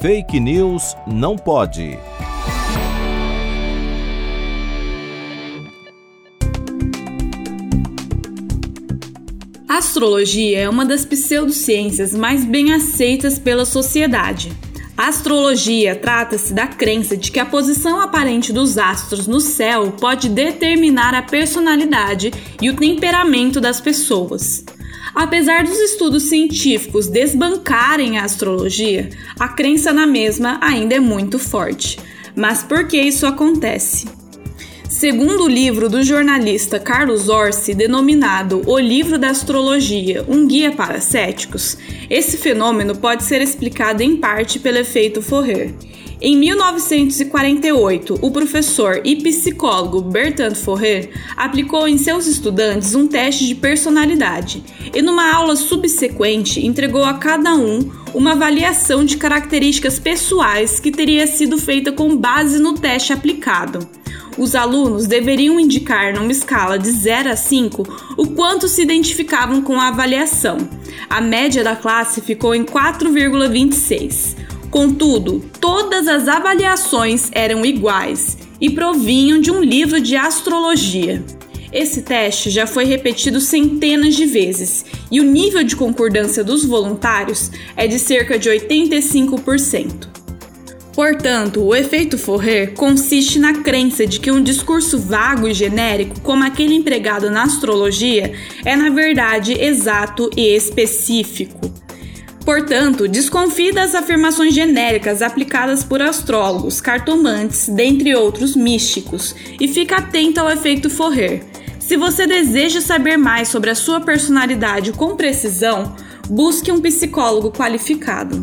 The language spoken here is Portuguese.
Fake News não pode. A astrologia é uma das pseudociências mais bem aceitas pela sociedade. A astrologia trata-se da crença de que a posição aparente dos astros no céu pode determinar a personalidade e o temperamento das pessoas. Apesar dos estudos científicos desbancarem a astrologia, a crença na mesma ainda é muito forte. Mas por que isso acontece? Segundo o livro do jornalista Carlos Orsi, denominado O Livro da Astrologia, um guia para céticos, esse fenômeno pode ser explicado em parte pelo efeito Fourier. Em 1948, o professor e psicólogo Bertrand Fourier aplicou em seus estudantes um teste de personalidade e, numa aula subsequente, entregou a cada um uma avaliação de características pessoais que teria sido feita com base no teste aplicado. Os alunos deveriam indicar, numa escala de 0 a 5, o quanto se identificavam com a avaliação. A média da classe ficou em 4,26. Contudo, todas as avaliações eram iguais e provinham de um livro de astrologia. Esse teste já foi repetido centenas de vezes e o nível de concordância dos voluntários é de cerca de 85%. Portanto, o efeito Fourier consiste na crença de que um discurso vago e genérico, como aquele empregado na astrologia, é na verdade exato e específico. Portanto, desconfie das afirmações genéricas aplicadas por astrólogos, cartomantes, dentre outros místicos, e fique atento ao efeito Fourier. Se você deseja saber mais sobre a sua personalidade com precisão, busque um psicólogo qualificado.